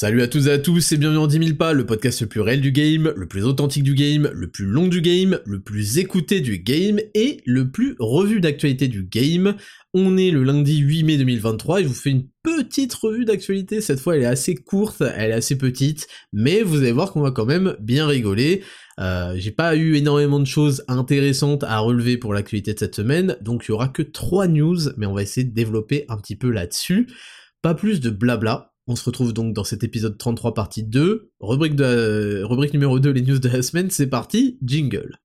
Salut à tous et à tous et bienvenue en 10 000 pas, le podcast le plus réel du game, le plus authentique du game, le plus long du game, le plus écouté du game et le plus revu d'actualité du game. On est le lundi 8 mai 2023 et je vous fais une petite revue d'actualité. Cette fois elle est assez courte, elle est assez petite, mais vous allez voir qu'on va quand même bien rigoler. Euh, j'ai pas eu énormément de choses intéressantes à relever pour l'actualité de cette semaine, donc il y aura que 3 news, mais on va essayer de développer un petit peu là-dessus. Pas plus de blabla, on se retrouve donc dans cet épisode 33 partie 2, rubrique, de, rubrique numéro 2, les news de la semaine, c'est parti, jingle.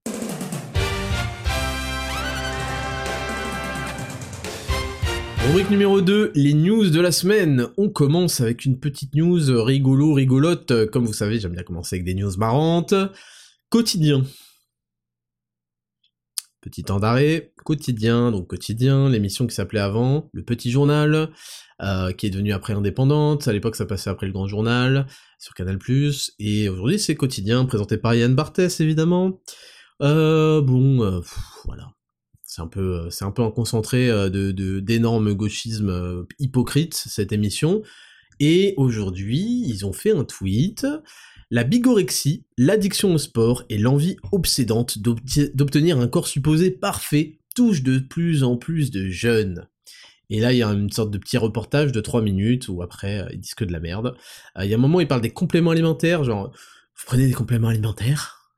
Rubrique numéro 2, les news de la semaine. On commence avec une petite news rigolo, rigolote. Comme vous savez, j'aime bien commencer avec des news marrantes. Quotidien. Petit temps d'arrêt, quotidien, donc quotidien, l'émission qui s'appelait avant, le petit journal, euh, qui est devenu après indépendante, à l'époque ça passait après le grand journal, sur Canal+, et aujourd'hui c'est quotidien, présenté par Yann Barthès évidemment. Euh, bon, euh, voilà. C'est un peu, c'est un peu un concentré de, d'énormes gauchisme hypocrite, cette émission. Et aujourd'hui, ils ont fait un tweet la bigorexie, l'addiction au sport et l'envie obsédante d'obtenir un corps supposé parfait touchent de plus en plus de jeunes. Et là, il y a une sorte de petit reportage de 3 minutes où après, euh, ils disent que de la merde. Euh, il y a un moment où ils parlent des compléments alimentaires, genre, vous prenez des compléments alimentaires?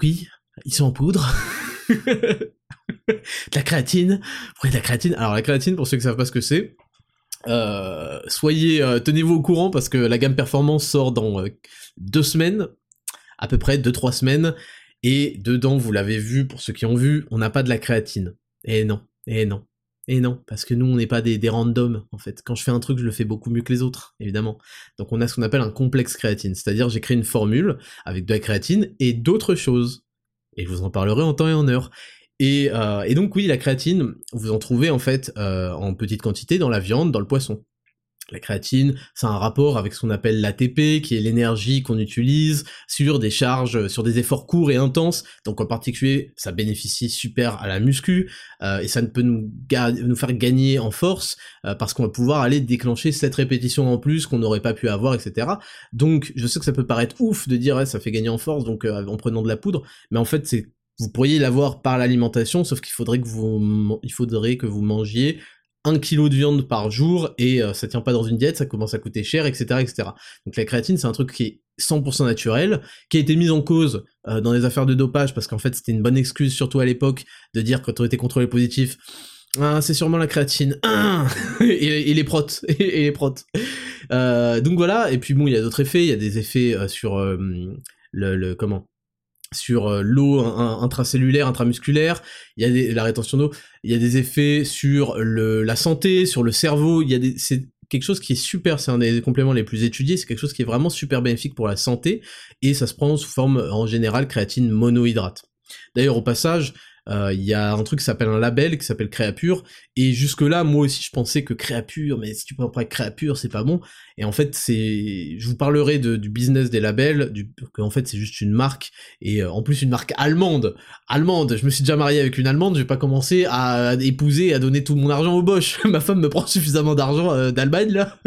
Oui, ils sont en poudre. de la créatine, vous prenez de la créatine. Alors la créatine, pour ceux qui savent pas ce que c'est, euh, soyez, tenez-vous au courant parce que la gamme performance sort dans deux semaines, à peu près deux trois semaines, et dedans, vous l'avez vu pour ceux qui ont vu, on n'a pas de la créatine. Et non, et non, et non, parce que nous, on n'est pas des, des randoms, en fait. Quand je fais un truc, je le fais beaucoup mieux que les autres, évidemment. Donc on a ce qu'on appelle un complexe créatine, c'est-à-dire j'ai créé une formule avec de la créatine et d'autres choses. Et je vous en parlerai en temps et en heure. Et, euh, et donc oui, la créatine, vous en trouvez en fait euh, en petite quantité dans la viande, dans le poisson. La créatine, ça a un rapport avec ce qu'on appelle l'ATP, qui est l'énergie qu'on utilise sur des charges, sur des efforts courts et intenses. Donc en particulier, ça bénéficie super à la muscu, euh, et ça ne peut nous, nous faire gagner en force, euh, parce qu'on va pouvoir aller déclencher cette répétition en plus qu'on n'aurait pas pu avoir, etc. Donc je sais que ça peut paraître ouf de dire ouais, ça fait gagner en force, donc euh, en prenant de la poudre, mais en fait c'est vous pourriez l'avoir par l'alimentation, sauf qu'il faudrait que vous, il faudrait que vous mangiez un kilo de viande par jour et euh, ça tient pas dans une diète, ça commence à coûter cher, etc., etc. Donc la créatine, c'est un truc qui est 100% naturel, qui a été mis en cause euh, dans les affaires de dopage parce qu'en fait c'était une bonne excuse, surtout à l'époque, de dire que tu été contrôlé positif. Ah, c'est sûrement la créatine. Ah et, les protes. et, les protes. Euh, donc voilà, et puis bon, il y a d'autres effets, il y a des effets sur le, le, comment sur euh, l'eau intracellulaire, intramusculaire, il y a des, la rétention d'eau, il y a des effets sur le, la santé, sur le cerveau, il y a c'est quelque chose qui est super, c'est un des compléments les plus étudiés, c'est quelque chose qui est vraiment super bénéfique pour la santé, et ça se prend sous forme en général créatine monohydrate. D'ailleurs au passage, il y a un truc qui s'appelle un label qui s'appelle Créapure. Et jusque là moi aussi je pensais que Créapure mais si tu prends pas Créapure c'est pas bon. Et en fait c'est je vous parlerai du business des labels du en fait c'est juste une marque. Et euh, en plus une marque allemande. Allemande. Je me suis déjà marié avec une allemande. Je vais pas commencer à, épouser à donner tout mon argent au Bosch ma femme me prend suffisamment d'argent euh, d'Allemagne là.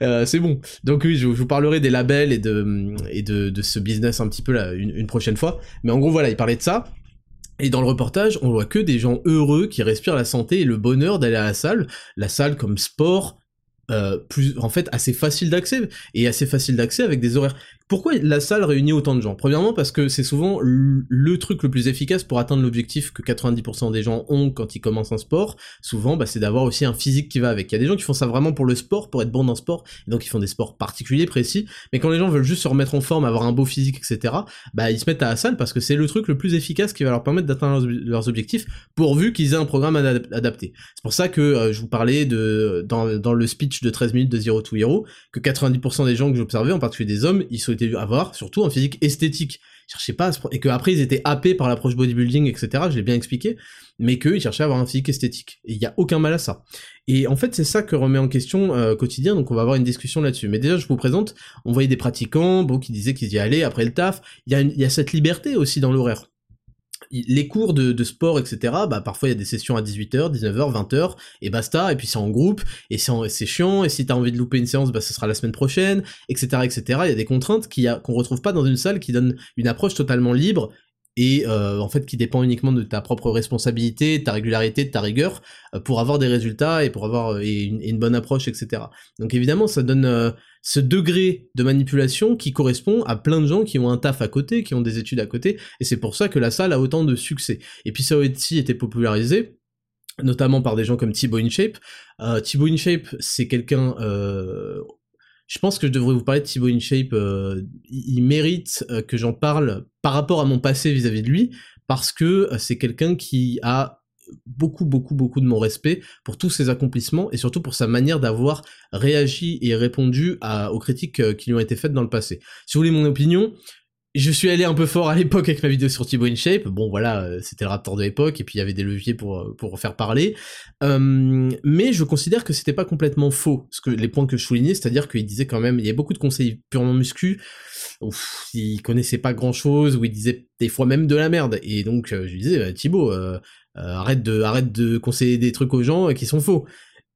C'est bon. Donc oui je, vous parlerai des labels et de et de ce business un petit peu là une, une prochaine fois. Mais en gros voilà il parlait de ça et dans le reportage, on voit que des gens heureux qui respirent la santé et le bonheur d'aller à la salle, la salle comme sport, euh, plus en fait assez facile d'accès et assez facile d'accès avec des horaires pourquoi la salle réunit autant de gens? Premièrement parce que c'est souvent le truc le plus efficace pour atteindre l'objectif que 90% des gens ont quand ils commencent un sport. Souvent, bah, c'est d'avoir aussi un physique qui va avec. Il y a des gens qui font ça vraiment pour le sport, pour être bon dans le sport, et donc ils font des sports particuliers, précis. Mais quand les gens veulent juste se remettre en forme, avoir un beau physique, etc., bah ils se mettent à la salle parce que c'est le truc le plus efficace qui va leur permettre d'atteindre leurs, objectifs, pourvu qu'ils aient un programme adapté. C'est pour ça que euh, je vous parlais de dans, le speech de 13 minutes de Zero to Hero que 90% des gens que j'observais, en particulier des hommes, ils sont avoir surtout un physique esthétique. cherchaient pas à se... et que après ils étaient happés par l'approche bodybuilding, etc. Je l'ai bien expliqué, mais qu'ils cherchaient à avoir un physique esthétique. Et il y a aucun mal à ça. Et en fait, c'est ça que remet en question euh, quotidien, donc on va avoir une discussion là-dessus. Mais déjà, je vous présente, on voyait des pratiquants, bon, qui disaient qu'ils y allaient après le taf. Il y a, il y a cette liberté aussi dans l'horaire les cours de, sport, etc., bah parfois il y a des sessions à 18h, 19h, 20h, et basta, et puis c'est en groupe, et c'est chiant, et si t'as envie de louper une séance, bah ce sera la semaine prochaine, etc., etc. Il y a des contraintes qu'on retrouve pas dans une salle qui donne une approche totalement libre et euh, en fait qui dépend uniquement de ta propre responsabilité, ta régularité, de ta rigueur euh, pour avoir des résultats et pour avoir euh, une, bonne approche, etc. Donc évidemment, ça donne ce degré de manipulation qui correspond à plein de gens qui ont un taf à côté, qui ont des études à côté, et c'est pour ça que la salle a autant de succès. Et puis ça a été popularisé notamment par des gens comme Thibaut InShape. Euh, Thibaut InShape, c'est quelqu'un, je pense que je devrais vous parler de Thibaut InShape. Euh, il mérite euh, que j'en parle par rapport à mon passé vis-à-vis de lui, parce que euh, c'est quelqu'un qui a beaucoup, beaucoup, beaucoup de mon respect pour tous ses accomplissements et surtout pour sa manière d'avoir réagi et répondu aux critiques qui lui ont été faites dans le passé. Si vous voulez mon opinion, je suis allé un peu fort à l'époque avec ma vidéo sur Thibaut InShape. Bon, voilà, euh, c'était le Raptor de l'époque, et puis il y avait des leviers pour, euh, pour faire parler. Euh, mais je considère que c'était pas complètement faux, ce que, les points que je soulignais, c'est-à-dire qu'il disait quand même, il y a beaucoup de conseils purement muscu, ouf, il connaissait pas grand-chose, ou il disait des fois même de la merde. Et donc, je lui disais, Thibaut, arrête, de, arrête de conseiller des trucs aux gens qui sont faux.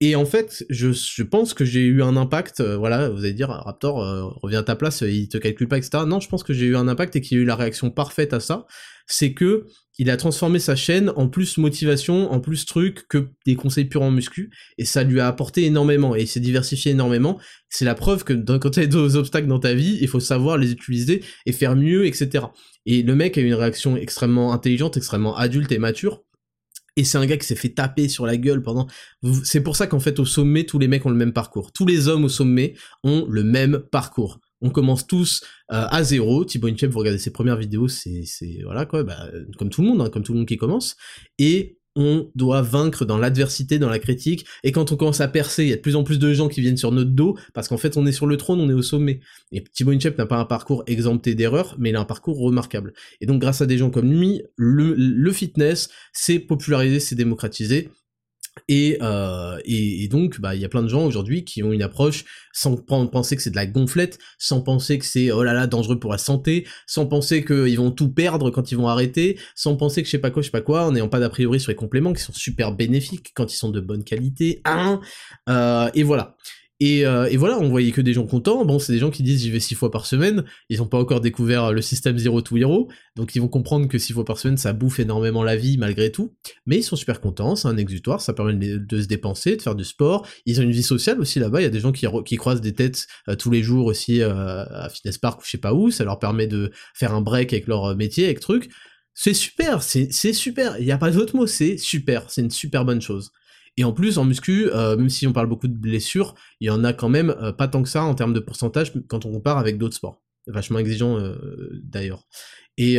Et en fait, je, pense que j'ai eu un impact, euh, voilà, vous allez dire, Raptor, euh, reviens à ta place, il te calcule pas, etc. Non, je pense que j'ai eu un impact et qu'il y a eu la réaction parfaite à ça, c'est que il a transformé sa chaîne en plus motivation, en plus truc que des conseils purement muscu, et ça lui a apporté énormément, et il s'est diversifié énormément. C'est la preuve que quand tu as des obstacles dans ta vie, il faut savoir les utiliser et faire mieux, etc. Et le mec a eu une réaction extrêmement intelligente, extrêmement adulte et mature, et c'est un gars qui s'est fait taper sur la gueule pendant. C'est pour ça qu'en fait, au sommet, tous les mecs ont le même parcours. Tous les hommes au sommet ont le même parcours. On commence tous euh, à zéro. Thibaut Inchep, vous regardez ses premières vidéos, c'est, voilà quoi, bah, comme tout le monde, hein, comme tout le monde qui commence. Et on doit vaincre dans l'adversité, dans la critique, et quand on commence à percer, il y a de plus en plus de gens qui viennent sur notre dos, parce qu'en fait on est sur le trône, on est au sommet. Et Thibaut Inchep n'a pas un parcours exempté d'erreurs, mais il a un parcours remarquable. Et donc grâce à des gens comme lui, le, le fitness s'est popularisé, s'est démocratisé, euh, et, et, donc, bah, il y a plein de gens aujourd'hui qui ont une approche sans penser que c'est de la gonflette, sans penser que c'est oh là là dangereux pour la santé, sans penser qu'ils vont tout perdre quand ils vont arrêter, sans penser que je sais pas quoi, je sais pas quoi, en n'ayant pas d'a priori sur les compléments qui sont super bénéfiques quand ils sont de bonne qualité. Hein euh, et voilà. Euh, et, voilà, on voyait que des gens contents. Bon, c'est des gens qui disent j'y vais six fois par semaine. Ils n'ont pas encore découvert le système Zero to Hero, donc ils vont comprendre que six fois par semaine, ça bouffe énormément la vie malgré tout. Mais ils sont super contents, c'est un exutoire, ça permet de, se dépenser, de faire du sport. Ils ont une vie sociale aussi là-bas. Il y a des gens qui, croisent des têtes euh, tous les jours aussi euh, à Fitness Park ou je sais pas où. Ça leur permet de faire un break avec leur métier, avec truc. C'est super, c'est super. Il n'y a pas d'autre mot, c'est super. C'est une super bonne chose. Et en plus, en muscu, euh, même si on parle beaucoup de blessures, il y en a quand même euh, pas tant que ça en termes de pourcentage quand on compare avec d'autres sports. Vachement exigeant euh, d'ailleurs. Et,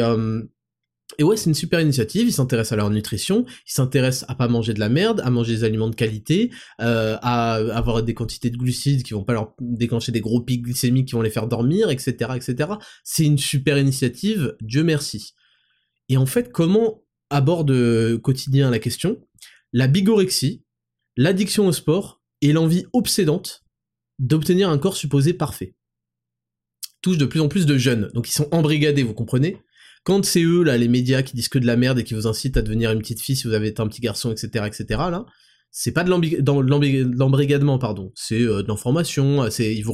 et ouais, c'est une super initiative, ils s'intéressent à leur nutrition, ils s'intéressent à pas manger de la merde, à manger des aliments de qualité, à avoir des quantités de glucides qui vont pas leur déclencher des gros pics glycémiques qui vont les faire dormir, etc. etc. C'est une super initiative, Dieu merci. Et en fait, comment aborde quotidien la question? La bigorexie, l'addiction au sport et l'envie obsédante d'obtenir un corps supposé parfait. Touchent de plus en plus de jeunes, donc ils sont embrigadés, vous comprenez? Quand c'est eux, là, les médias qui disent que de la merde et qui vous incitent à devenir une petite fille si vous avez été un petit garçon, etc., etc., là, c'est pas de l'embrigadement, pardon, c'est euh, de l'information, c'est ils,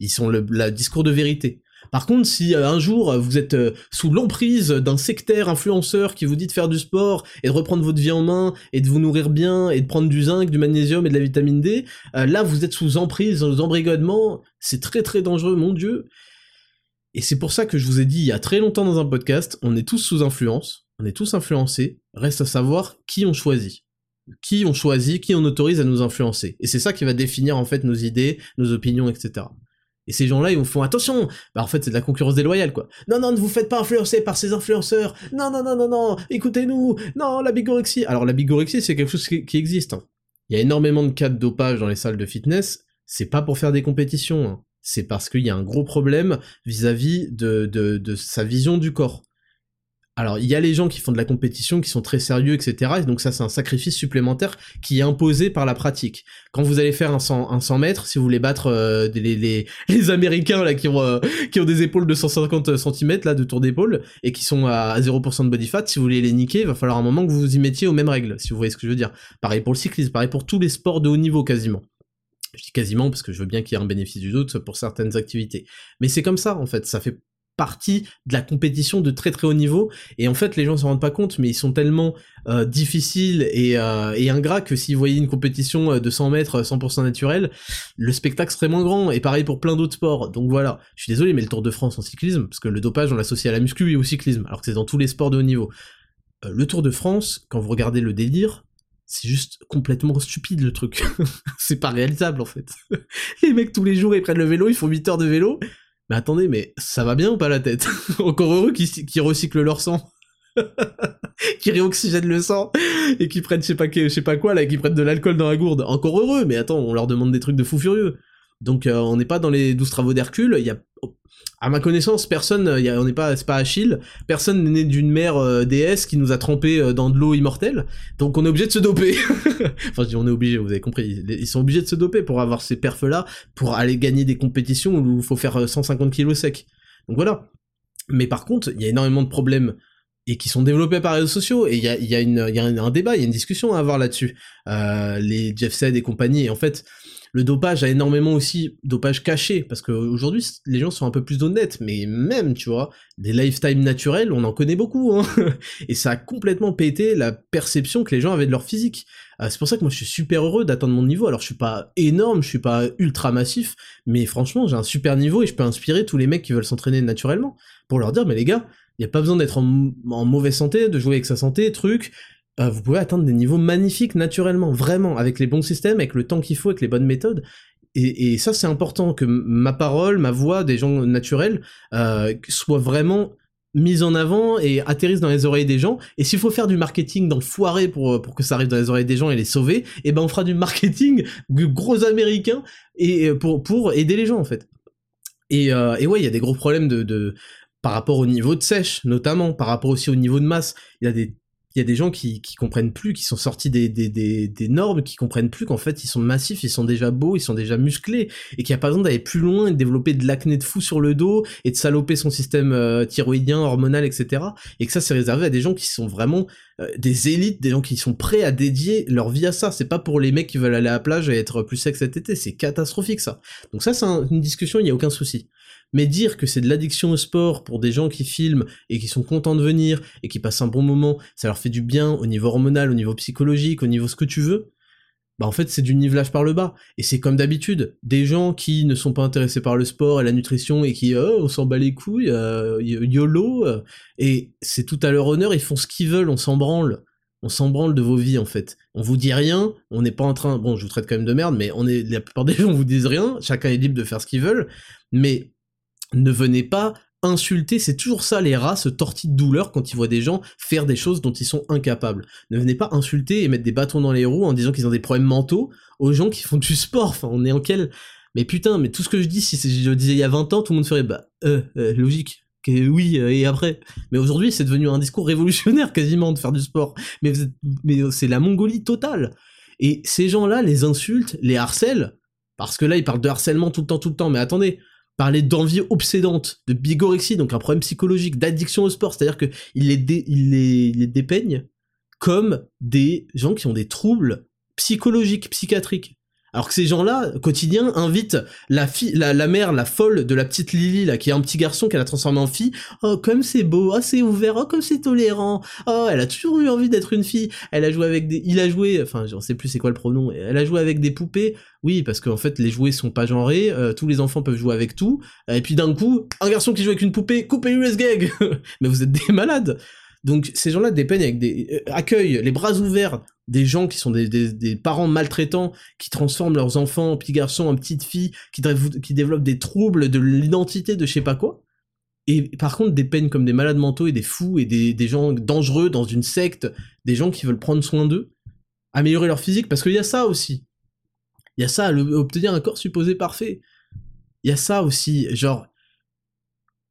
ils sont le discours de vérité. Par contre, si euh, un jour euh, vous êtes euh, sous l'emprise d'un sectaire influenceur qui vous dit de faire du sport et de reprendre votre vie en main et de vous nourrir bien et de prendre du zinc, du magnésium et de la vitamine D, là vous êtes sous emprise, sous embrigadement, c'est très très dangereux, mon dieu. Et c'est pour ça que je vous ai dit il y a très longtemps dans un podcast, on est tous sous influence, on est tous influencés, reste à savoir qui on choisit qui on choisit, qui on autorise à nous influencer. Et c'est ça qui va définir en fait nos idées, nos opinions, etc. Et ces gens-là, ils font attention. Bah en fait, c'est de la concurrence déloyale, quoi. Non, non, ne vous faites pas influencer par ces influenceurs. Non, non, non, non, non. Écoutez-nous. Non, la bigorexie. Alors la bigorexie, c'est quelque chose qui, existe. Hein. Il y a énormément de cas de dopage dans les salles de fitness. C'est pas pour faire des compétitions. Hein. c'est parce qu'il y a un gros problème vis-à-vis de sa vision du corps. Alors, il y a les gens qui font de la compétition, qui sont très sérieux, etc. Et donc ça, c'est un sacrifice supplémentaire qui est imposé par la pratique. Quand vous allez faire un 100, un 100 mètres, si vous voulez battre euh, les, Américains là qui ont, euh, qui ont des épaules de 150 cm là de tour d'épaule et qui sont à 0% de body fat, si vous voulez les niquer, il va falloir un moment que vous vous y mettiez aux mêmes règles, si vous voyez ce que je veux dire. Pareil pour le cyclisme, pareil pour tous les sports de haut niveau quasiment. Je dis quasiment parce que je veux bien qu'il y ait un bénéfice du doute pour certaines activités. Mais c'est comme ça, en fait. Ça fait partie de la compétition de très très haut niveau. Et en fait les gens s'en rendent pas compte mais ils sont tellement euh, difficiles et, euh, et, ingrats que s'ils voyaient une compétition euh, de 100 mètres 100% naturelle le spectacle serait moins grand. Et pareil pour plein d'autres sports. Donc voilà. Je suis désolé mais le Tour de France en cyclisme parce que le dopage on l'associe à la muscu et au cyclisme alors que c'est dans tous les sports de haut niveau. Le Tour de France quand vous regardez le délire c'est juste complètement stupide le truc. c'est pas réalisable en fait. les mecs tous les jours ils prennent le vélo, ils font 8 heures de vélo, mais attendez, mais ça va bien ou pas la tête? Encore heureux qu'ils recyclent leur sang. qui réoxygènent le sang et qui prennent je sais pas, je sais pas quoi là, qui prennent de l'alcool dans la gourde. Encore heureux, mais attends, on leur demande des trucs de fou furieux. Donc euh, on n'est pas dans les douze travaux d'Hercule, il y a à ma connaissance, personne, on n'est pas, c'est pas Achille, personne n'est né d'une mère euh, déesse qui nous a trempé euh, dans de l'eau immortelle, donc on est obligé de se doper. enfin, je dis on est obligé, vous avez compris, ils sont obligés de se doper pour avoir ces perfs-là, pour aller gagner des compétitions où il faut faire 150 euh, kilos sec. Donc voilà. Mais par contre, il y a énormément de problèmes et qui sont développés par les réseaux sociaux et il y a, un débat, il y a une discussion à avoir là-dessus. Les Jeff Sed et compagnie, en fait, le dopage a énormément aussi dopage caché, parce qu'aujourd'hui, les gens sont un peu plus honnêtes, mais même, tu vois, des lifetime naturels, on en connaît beaucoup, hein. Et ça a complètement pété la perception que les gens avaient de leur physique. Euh, c'est pour ça que moi je suis super heureux d'atteindre mon niveau, alors je suis pas énorme, je suis pas ultra massif, mais franchement j'ai un super niveau et je peux inspirer tous les mecs qui veulent s'entraîner naturellement, pour leur dire, mais les gars, il n'y a pas besoin d'être en, mauvaise santé, de jouer avec sa santé, truc, euh, vous pouvez atteindre des niveaux magnifiques naturellement, vraiment, avec les bons systèmes, avec le temps qu'il faut, avec les bonnes méthodes. Et, ça, c'est important que ma parole, ma voix des gens naturels euh, soit vraiment mise en avant et atterrisse dans les oreilles des gens. Et s'il faut faire du marketing dans foiré pour, pour que ça arrive dans les oreilles des gens et les sauver, et eh ben on fera du marketing gros américain et euh, pour, pour aider les gens en fait. Et, euh, et ouais, il y a des gros problèmes de, de par rapport au niveau de sèche, notamment, par rapport aussi au niveau de masse. Il y a des il y a des gens qui, qui comprennent plus, qui sont sortis des, normes, qui comprennent plus qu'en fait ils sont massifs, ils sont déjà beaux, ils sont déjà musclés, et qu'il n'y a pas besoin d'aller plus loin et de développer de l'acné de fou sur le dos, et de saloper son système euh, thyroïdien, hormonal, etc. Et que ça c'est réservé à des gens qui sont vraiment euh, des élites, des gens qui sont prêts à dédier leur vie à ça. C'est pas pour les mecs qui veulent aller à la plage et être plus secs cet été, c'est catastrophique ça. Donc ça c'est une discussion, il n'y a aucun souci. Mais dire que c'est de l'addiction au sport pour des gens qui filment et qui sont contents de venir et qui passent un bon moment, ça leur fait du bien au niveau hormonal, au niveau psychologique, au niveau ce que tu veux, bah en fait c'est du nivelage par le bas. Et c'est comme d'habitude, des gens qui ne sont pas intéressés par le sport et la nutrition et qui oh, on s'en bat les couilles, euh, YOLO, euh, et c'est tout à leur honneur, ils font ce qu'ils veulent, on s'en branle. On s'en branle de vos vies en fait. On vous dit rien, on n'est pas en train. Bon, je vous traite quand même de merde, mais on est la plupart des gens vous disent rien. Chacun est libre de faire ce qu'ils veulent, mais ne venez pas insulter, c'est toujours ça les rats se tortillent de douleur quand ils voient des gens faire des choses dont ils sont incapables. Ne venez pas insulter et mettre des bâtons dans les roues en disant qu'ils ont des problèmes mentaux aux gens qui font du sport, enfin on est en quel... Mais putain, mais tout ce que je dis, si je le disais il y a 20 ans, tout le monde ferait bah euh, euh logique. Que, oui, euh, et après. Mais aujourd'hui, c'est devenu un discours révolutionnaire quasiment de faire du sport. Mais, mais c'est la Mongolie totale. Et ces gens-là les insultent, les harcèlent, parce que là, ils parlent de harcèlement tout le temps, tout le temps. Mais attendez, parler d'envie obsédante, de bigorexie, donc un problème psychologique, d'addiction au sport, c'est-à-dire que il les, il les, les dépeigne comme des gens qui ont des troubles psychologiques, psychiatriques. Alors que ces gens-là, quotidien, invitent la fille, la, la, mère, la folle de la petite Lily, là, qui est un petit garçon qu'elle a transformé en fille. Oh, comme c'est beau, oh, c'est ouvert, oh, comme c'est tolérant. Oh, elle a toujours eu envie d'être une fille. Elle a joué avec des, il a joué, enfin, je sais plus c'est quoi le pronom. Elle a joué avec des poupées. Oui, parce qu'en fait, les jouets sont pas genrés, euh, tous les enfants peuvent jouer avec tout. Et puis d'un coup, un garçon qui joue avec une poupée, coupez US gag. Mais vous êtes des malades. Donc ces gens-là dépeignent avec des euh, accueillent les bras ouverts des gens qui sont des, parents maltraitants, qui transforment leurs enfants en petits garçons, en petites filles, qui, développent des troubles de l'identité de je sais pas quoi. Et par contre, des peines comme des malades mentaux et des fous et des, des gens dangereux dans une secte, des gens qui veulent prendre soin d'eux, améliorer leur physique, parce qu'il y a ça aussi. Il y a ça, obtenir un corps supposé parfait. il y a ça aussi, genre,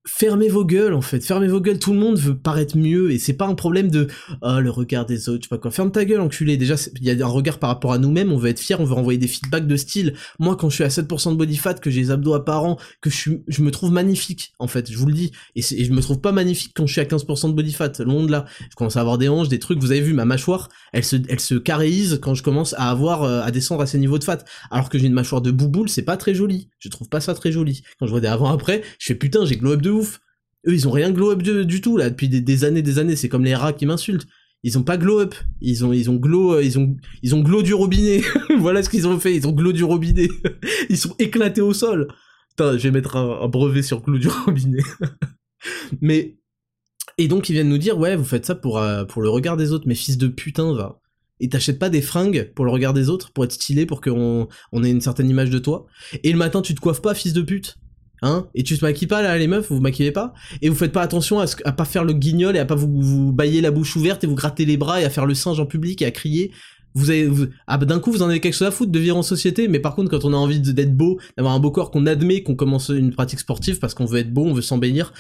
fermez vos gueules en fait, fermez vos gueules, tout le monde veut paraître mieux et c'est pas un problème de oh, le regard des autres, je sais pas quoi. Ferme ta gueule enculé. Déjà il y a un regard par rapport à nous-mêmes, on veut être fier, on veut renvoyer des feedbacks de style. Moi quand je suis à 7% de body fat, que j'ai les abdos apparents, que je suis je me trouve magnifique en fait, je vous le dis et, je me trouve pas magnifique quand je suis à 15% de body fat, loin de là. Je commence à avoir des hanches, des trucs, vous avez vu ma mâchoire, elle se elle se caréise quand je commence à avoir euh, à descendre à ces niveaux de fat alors que j'ai une mâchoire de bouboule, c'est pas très joli. Je trouve pas ça très joli. Quand je vois des avant après, je fais putain, j'ai glow up ouf. Eux, ils ont rien glow up du, tout là depuis des, années, des années. C'est comme les rats qui m'insultent. Ils ont pas glow up. Ils ont, ils ont glow, euh, ils ont, ils ont glow du robinet. voilà ce qu'ils ont fait. Ils ont glow du robinet. ils sont éclatés au sol. Putain, je vais mettre un, brevet sur glow du robinet. Mais et donc ils viennent nous dire ouais, vous faites ça pour euh, pour le regard des autres. Mais fils de putain, va. Et t'achètes pas des fringues pour le regard des autres, pour être stylé, pour qu'on on ait une certaine image de toi. Et le matin, tu te coiffes pas, fils de pute. Hein et tu te maquilles pas là les meufs, vous vous maquillez pas et vous faites pas attention à, ce, à pas faire le guignol et à pas vous, vous bailler la bouche ouverte et vous gratter les bras et à faire le singe en public et à crier. Vous avez vous, ah bah d'un coup vous en avez quelque chose à foutre de vivre en société, mais par contre quand on a envie d'être beau, d'avoir un beau corps qu'on admet, qu'on commence une pratique sportive parce qu'on veut être beau, on veut s'embellir,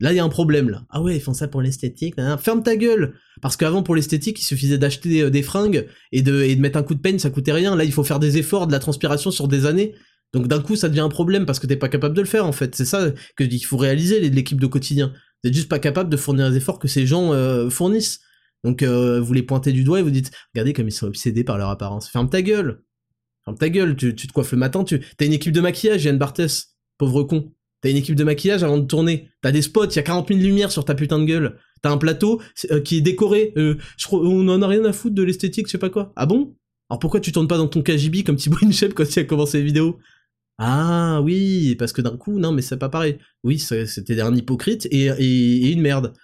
là il y a un problème là. Ah ouais ils font ça pour l'esthétique, ferme ta gueule. Parce qu'avant pour l'esthétique il suffisait d'acheter euh, des fringues et de, et de mettre un coup de peigne, ça coûtait rien. Là il faut faire des efforts, de la transpiration sur des années. Donc d'un coup, ça devient un problème parce que t'es pas capable de le faire en fait. C'est ça que je qu'il faut réaliser l'équipe de quotidien. Vous êtes juste pas capable de fournir les efforts que ces gens euh, fournissent. Donc euh, vous les pointez du doigt et vous dites regardez comme ils sont obsédés par leur apparence. Ferme ta gueule. Ferme ta gueule. Tu, te coiffes le matin. Tu t'as une équipe de maquillage, Yann Barthès, pauvre con. T'as une équipe de maquillage avant de tourner. T'as des spots. Il y a 40 000 lumières sur ta putain de gueule. T'as un plateau euh, qui est décoré. on en a rien à foutre de l'esthétique, je sais pas quoi. Ah bon? Alors pourquoi tu tournes pas dans ton KGB comme Thibaut Inchep quand il a commencé les vidéos ah oui, parce que d'un coup, non, mais c'est pas pareil. Oui, c'était un hypocrite et, une merde.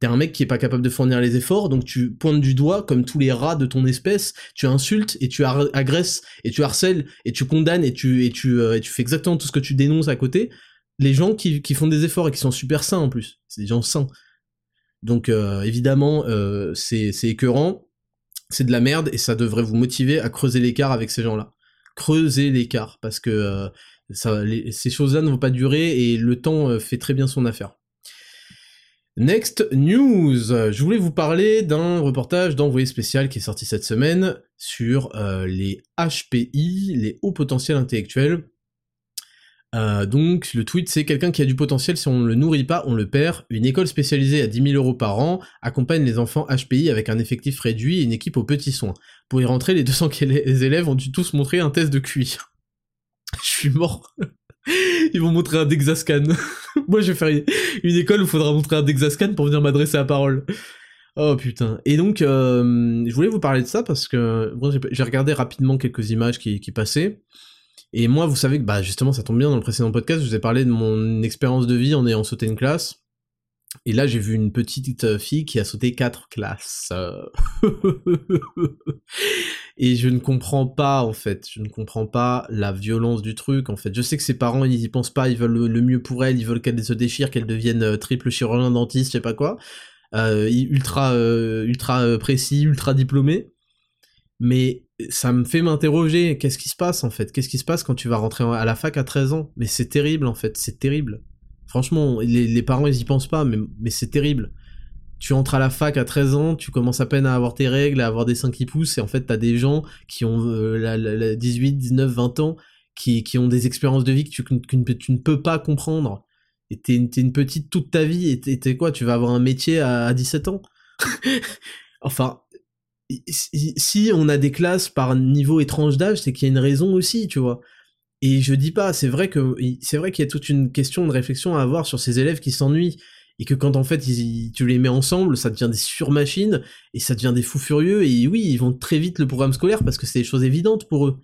T'es un mec qui est pas capable de fournir les efforts, donc tu pointes du doigt comme tous les rats de ton espèce, tu insultes et tu agresses et tu harcèles et tu condamnes et tu, et tu, euh, tu fais exactement tout ce que tu dénonces à côté. Les gens qui, font des efforts et qui sont super sains en plus, c'est des gens sains. Donc euh, évidemment, euh, c'est écœurant, c'est de la merde et ça devrait vous motiver à creuser l'écart avec ces gens-là creuser l'écart parce que euh, ces choses-là ne vont pas durer et le temps euh, fait très bien son affaire. Next news, je voulais vous parler d'un reportage d'envoyé spécial qui est sorti cette semaine sur euh, les HPI, les hauts potentiels intellectuels. Donc le tweet c'est quelqu'un qui a du potentiel, si on ne le nourrit pas, on le perd. Une école spécialisée à 10 000 euros par an accompagne les enfants HPI avec un effectif réduit et une équipe aux petits soins. Pour y rentrer, les 200 élèves ont dû tous montrer un test de QI. Je suis mort. Ils vont montrer un Dexascan. Moi je vais faire une école où il faudra montrer un Dexascan pour venir m'adresser à parole. Oh putain. Et donc, euh, je voulais vous parler de ça parce que bon, j'ai regardé rapidement quelques images qui, qui passaient. Et moi, vous savez que bah justement, ça tombe bien dans le précédent podcast, je vous ai parlé de mon expérience de vie en ayant sauté une classe. Et là, j'ai vu une petite euh, fille qui a sauté quatre classes. et je ne comprends pas, en fait. Je ne comprends pas la violence du truc, en fait. Je sais que ses parents, ils y pensent pas, ils veulent le mieux pour elle, ils veulent qu'elle se déchire, qu'elle devienne euh, triple chirurgien dentiste, je sais pas quoi. Euh, ultra, ultra précis, ultra diplômé. Mais ça me fait m'interroger, qu'est-ce qui se passe en fait? Qu'est-ce qui se passe quand tu vas rentrer à la fac à 13 ans? Mais c'est terrible en fait, c'est terrible. Franchement, les, parents ils y pensent pas, mais, mais c'est terrible. Tu entres à la fac à 13 ans, tu commences à peine à avoir tes règles, à avoir des seins qui poussent, et en fait t'as des gens qui ont euh, la, 18, 19, 20 ans, qui, qui ont des expériences de vie que tu, tu ne peux pas comprendre. Et t'es une, une petite toute ta vie, et t'es quoi Tu vas avoir un métier à, à 17 ans? Enfin, si on a des classes par niveau étrange d'âge, c'est qu'il y a une raison aussi, tu vois. Et je dis pas, c'est vrai que c'est vrai qu'il y a toute une question de réflexion à avoir sur ces élèves qui s'ennuient et que quand en fait tu les mets ensemble, ça devient des surmachines et ça devient des fous furieux et oui, ils vont très vite le programme scolaire parce que c'est des choses évidentes pour eux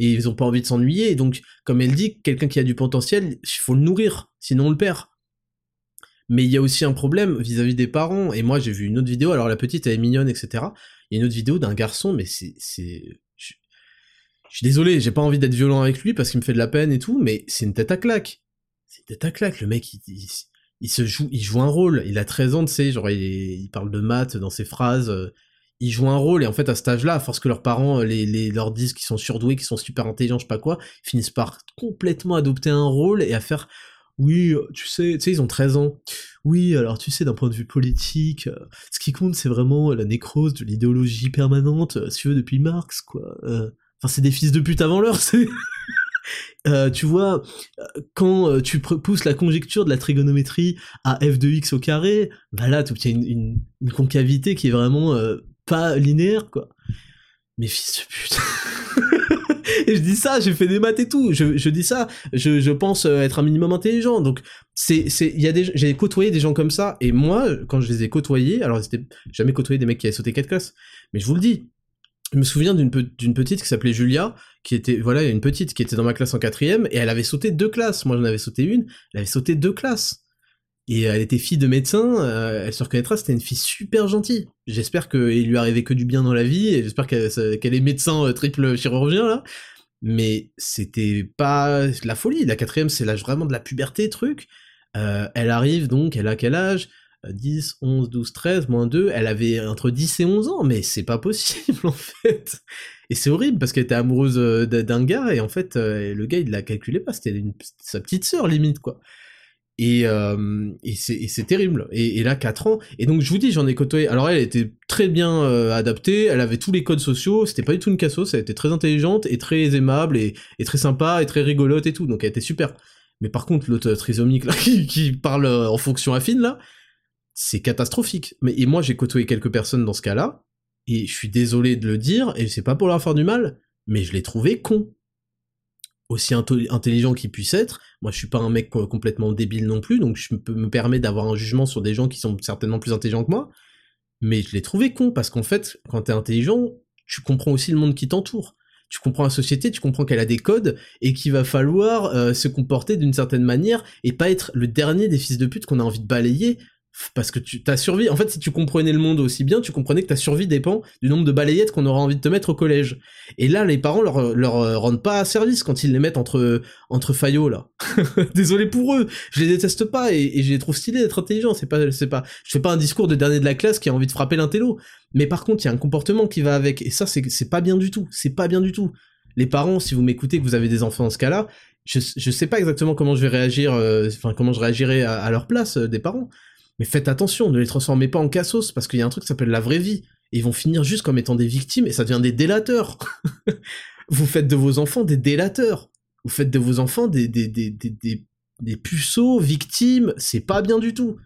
et ils ont pas envie de s'ennuyer. Donc, comme elle dit, quelqu'un qui a du potentiel, il faut le nourrir, sinon on le perd. Mais il y a aussi un problème vis-à-vis des parents. Et moi, j'ai vu une autre vidéo. Alors la petite, elle est mignonne, etc. Il y a une autre vidéo d'un garçon, mais c'est, je... suis désolé, j'ai pas envie d'être violent avec lui parce qu'il me fait de la peine et tout, mais c'est une tête à claque. C'est une tête à claque. Le mec, il, il, se joue, il joue un rôle. Il a 13 ans, tu sais, genre il, il, parle de maths dans ses phrases. ils jouent un rôle et en fait à cet âge-là, à force que leurs parents les, les, leur disent qu'ils sont surdoués, qu'ils sont super intelligents, je sais pas quoi, ils finissent par complètement adopter un rôle et à faire oui, tu sais, tu sais, ils ont 13 ans. Oui, alors tu sais, d'un point de vue politique, euh, ce qui compte, c'est vraiment la nécrose de l'idéologie permanente, euh, si tu veux, depuis Marx, quoi. Euh, enfin, c'est des fils de pute avant l'heure, c'est... tu vois, quand tu pousses la conjecture de la trigonométrie à f de x au carré, bah là, tu obtiens une, concavité qui est vraiment pas linéaire, quoi. Mais fils de pute. et je dis ça, j'ai fait des maths et tout. Je, dis ça, je, pense euh, être un minimum intelligent. Donc j'ai côtoyé des gens comme ça et moi quand je les ai côtoyés, alors c'était jamais côtoyé des mecs qui avaient sauté quatre classes, mais je vous le dis. Je me souviens d'une petite qui s'appelait Julia, qui était voilà une petite qui était dans ma classe en quatrième et elle avait sauté deux classes. Moi j'en avais sauté une, elle avait sauté deux classes. Et elle était fille de médecin, euh, elle se reconnaîtra, c'était une fille super gentille. J'espère qu'il lui arrivait que du bien dans la vie, et j'espère qu'elle est médecin euh, triple chirurgien, là. Mais c'était pas la folie. La quatrième, c'est l'âge vraiment de la puberté, truc. Euh, elle arrive donc, elle a quel âge? 10, 11, 12, 13, moins 2, elle avait entre 10 et 11 ans, mais c'est pas possible en fait. Et c'est horrible parce qu'elle était amoureuse d'un gars et en fait le gars il l'a calculé pas, c'était sa petite sœur limite quoi. Et, euh, c'est terrible. Et, là, 4 ans. Et donc, je vous dis, j'en ai côtoyé. Alors, elle était très bien euh, adaptée, elle avait tous les codes sociaux, c'était pas du tout une cassos, elle était très intelligente et très aimable et, très sympa et très rigolote et tout. Donc, elle était super. Mais par contre, l'autre trisomique là, qui, parle euh, en fonction affine, là, c'est catastrophique. Mais, et moi, j'ai côtoyé quelques personnes dans ce cas-là, et je suis désolé de le dire, et c'est pas pour leur faire du mal, mais je l'ai trouvé con aussi intelligent qu'il puisse être. Moi, je suis pas un mec complètement débile non plus, donc je me permettre d'avoir un jugement sur des gens qui sont certainement plus intelligents que moi. Mais je l'ai trouvé con, parce qu'en fait, quand t'es intelligent, tu comprends aussi le monde qui t'entoure. Tu comprends la société, tu comprends qu'elle a des codes, et qu'il va falloir euh, se comporter d'une certaine manière, et pas être le dernier des fils de pute qu'on a envie de balayer, parce que tu ta survie en fait si tu comprenais le monde aussi bien tu comprenais que ta survie dépend du nombre de balayettes qu'on aura envie de te mettre au collège. Et là les parents leur leur euh, rendent pas service quand ils les mettent entre entre faillots là. Désolé pour eux. Je les déteste pas et, je les trouve stylés d'être intelligents. C'est pas c'est pas je fais pas un discours de dernier de la classe qui a envie de frapper l'intello. Mais par contre il y a un comportement qui va avec. Et ça c'est c'est pas bien du tout. C'est pas bien du tout. Les parents si vous m'écoutez que vous avez des enfants dans ce cas-là je, je sais pas exactement comment je vais réagir euh, enfin comment je réagirai à, leur place euh, des parents mais faites attention, ne les transformez pas en cassos, parce qu'il y a un truc qui s'appelle la vraie vie. Et ils vont finir juste comme étant des victimes, et ça devient des délateurs. vous faites de vos enfants des délateurs. Vous faites de vos enfants des, des, des, des, puceaux, victimes, c'est pas bien du tout.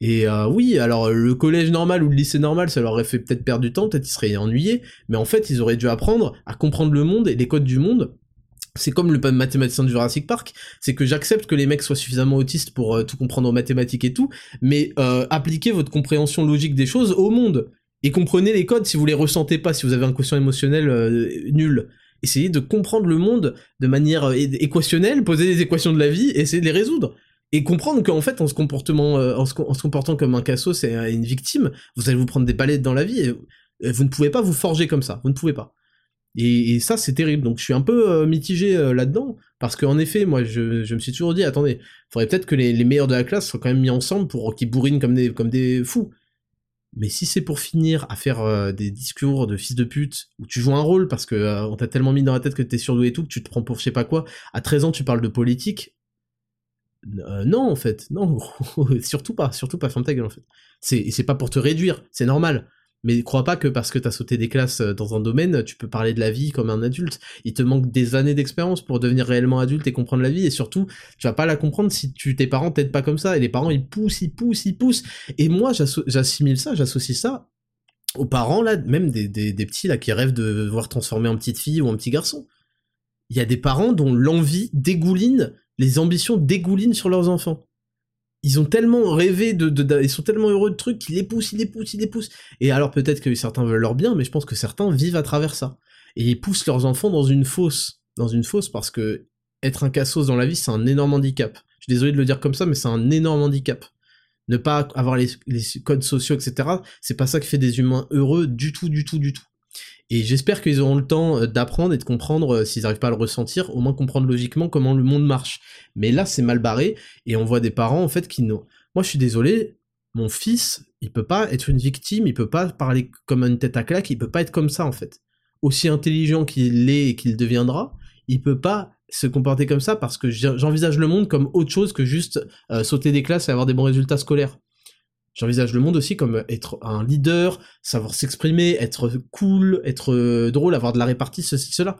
Et euh, oui, alors le collège normal ou le lycée normal, ça leur aurait fait peut-être perdre du temps, peut-être ils seraient ennuyés, mais en fait, ils auraient dû apprendre à comprendre le monde et les codes du monde, c'est comme le mathématicien du Jurassic Park, c'est que j'accepte que les mecs soient suffisamment autistes pour euh, tout comprendre en mathématiques et tout, mais euh, appliquez votre compréhension logique des choses au monde. Et comprenez les codes si vous les ressentez pas, si vous avez un quotient émotionnel euh, nul. Essayez de comprendre le monde de manière équationnelle, poser des équations de la vie, essayez de les résoudre. Et comprendre qu'en fait, en se, en, se, comportant comme un cassos et une victime, vous allez vous prendre des palettes dans la vie, et vous ne pouvez pas vous forger comme ça, vous ne pouvez pas. Et, ça, c'est terrible. Donc je suis un peu euh, mitigé euh, là-dedans, parce qu'en effet, moi, je, me suis toujours dit, attendez, faudrait peut-être que les, les, meilleurs de la classe soient quand même mis ensemble pour qu'ils bourrinent comme des, comme des fous. Mais si c'est pour finir à faire euh, des discours de fils de pute, où tu joues un rôle parce que on t'a tellement mis dans la tête que t'es surdoué et tout, que tu te prends pour je sais pas quoi, à 13 ans tu parles de politique, non en fait, non, surtout pas, surtout pas, ferme ta gueule en fait. C'est pas pour te réduire, c'est normal. Mais crois pas que parce que t'as sauté des classes euh, dans un domaine, tu peux parler de la vie comme un adulte. Il te manque des années d'expérience pour devenir réellement adulte et comprendre la vie, et surtout, tu vas pas la comprendre si tu, tes parents t'aident pas comme ça, et les parents ils poussent, ils poussent, ils poussent. Et moi, j'assimile ça, j'associe ça aux parents là, même des, des, petits là qui rêvent de voir transformer en petite fille ou en petit garçon. Il y a des parents dont l'envie dégouline, les ambitions dégoulinent sur leurs enfants ils ont tellement rêvé de, ils sont tellement heureux de trucs qu'ils les poussent, ils les poussent, ils les poussent. Et alors peut-être que certains veulent leur bien, mais je pense que certains vivent à travers ça. Et ils poussent leurs enfants dans une fosse, dans une fosse parce que être un cassos dans la vie, c'est un énorme handicap. Je suis désolé de le dire comme ça, mais c'est un énorme handicap. Ne pas avoir les, les codes sociaux, etc., c'est pas ça qui fait des humains heureux du tout, du tout, du tout. Et j'espère qu'ils auront le temps euh, d'apprendre et de comprendre, euh, s'ils n'arrivent pas à le ressentir, au moins comprendre logiquement comment le monde marche. Mais là, c'est mal barré, et on voit des parents, en fait, qui n'ont... Moi, je suis désolé, mon fils, il peut pas être une victime, il peut pas parler comme une tête à claque, il peut pas être comme ça en fait. Aussi intelligent qu'il est et qu'il deviendra, il peut pas se comporter comme ça parce que j'envisage le monde comme autre chose que juste euh, sauter des classes et avoir des bons résultats scolaires. J'envisage le monde aussi comme être un leader, savoir s'exprimer, être cool, être euh, drôle, avoir de la répartie, ceci, cela.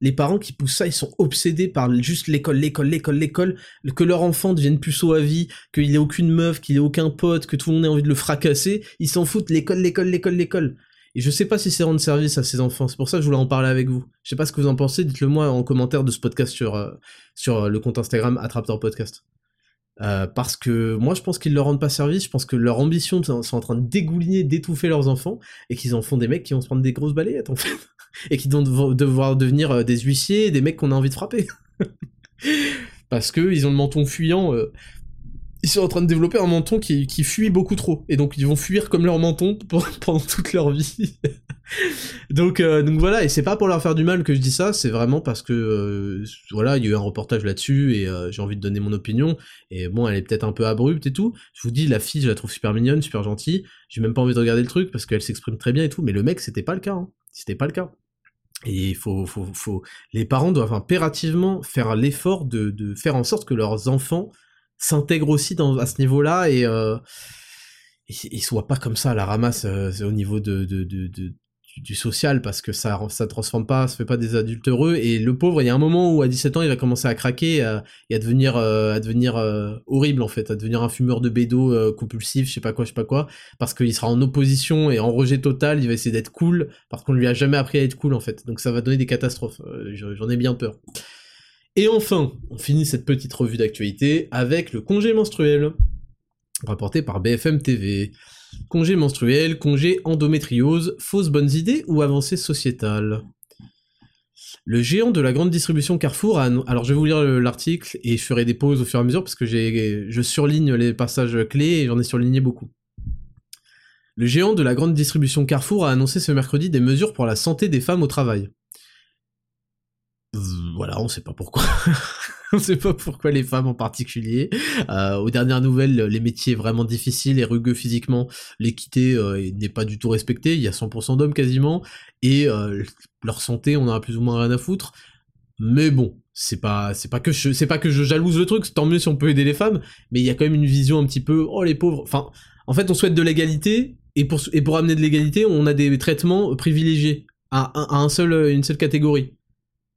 Les parents qui poussent ça, ils sont obsédés par juste l'école, l'école, l'école, l'école, que leur enfant devienne puceau à vie, qu'il ait aucune meuf, qu'il ait aucun pote, que tout le monde ait envie de le fracasser, ils s'en foutent, l'école, l'école, l'école, l'école. Et je sais pas si c'est rendre service à ces enfants, c'est pour ça que je voulais en parler avec vous. Je sais pas ce que vous en pensez, dites-le moi en commentaire de ce podcast sur, euh, sur le compte Instagram Attrapteur Podcast. Euh, parce que moi je pense qu'ils leur rendent pas service, je pense que leur ambition sont en train de dégouliner, d'étouffer leurs enfants, et qu'ils en font des mecs qui vont se prendre des grosses balayettes en fait, et qui vont devoir devenir euh, des huissiers, des mecs qu'on a envie de frapper. parce que ils ont le menton fuyant, euh, ils sont en train de développer un menton qui, qui fuit beaucoup trop, et donc ils vont fuir comme leur menton pendant toute leur vie. donc, euh, donc voilà, et c'est pas pour leur faire du mal que je dis ça, c'est vraiment parce que euh, voilà, il y a eu un reportage là-dessus et euh, j'ai envie de donner mon opinion. Et bon, elle est peut-être un peu abrupte et tout. Je vous dis, la fille, je la trouve super mignonne, super gentille. J'ai même pas envie de regarder le truc parce qu'elle s'exprime très bien et tout. Mais le mec, c'était pas le cas. Hein. C'était pas le cas. Et faut, faut, faut, les parents doivent impérativement faire l'effort de, de faire en sorte que leurs enfants s'intègrent aussi à ce niveau-là et, euh, et, soient pas comme ça à la ramasse au niveau de, du social parce que ça ça transforme pas, ça fait pas des adultes heureux et le pauvre, il y a un moment où à 17 ans, il va commencer à craquer et à devenir euh, à devenir euh, horrible en fait, à devenir un fumeur de bédo euh, compulsif, je sais pas quoi, je sais pas quoi parce qu'il sera en opposition et en rejet total, il va essayer d'être cool parce qu'on lui a jamais appris à être cool en fait. Donc ça va donner des catastrophes. J'en ai bien peur. Et enfin, on finit cette petite revue d'actualité avec le congé menstruel rapporté par BFM TV. Congé menstruel, congé endométriose, fausses bonnes idées ou avancées sociétales le géant de la grande distribution Carrefour a... Alors je vais vous lire l'article et je ferai des pauses au fur et à mesure parce que je surligne les passages clés et j'en ai surligné beaucoup. Le géant de la grande distribution Carrefour a annoncé ce mercredi des mesures pour la santé des femmes au travail. Voilà, on sait pas pourquoi. on sait pas pourquoi les femmes en particulier. Euh, aux dernières nouvelles, les métiers vraiment difficiles et rugueux physiquement, l'équité euh, n'est pas du tout respectée, il y a 100% d'hommes quasiment, et euh, leur santé, on a plus ou moins rien à foutre. Mais bon, c'est pas c'est pas que je c'est pas que je jalouse le truc, tant mieux si on peut aider les femmes, mais il y a quand même une vision un petit peu oh les pauvres. Enfin, en fait, on souhaite de l'égalité et pour et pour amener de l'égalité, on a des traitements privilégiés à, une seule catégorie.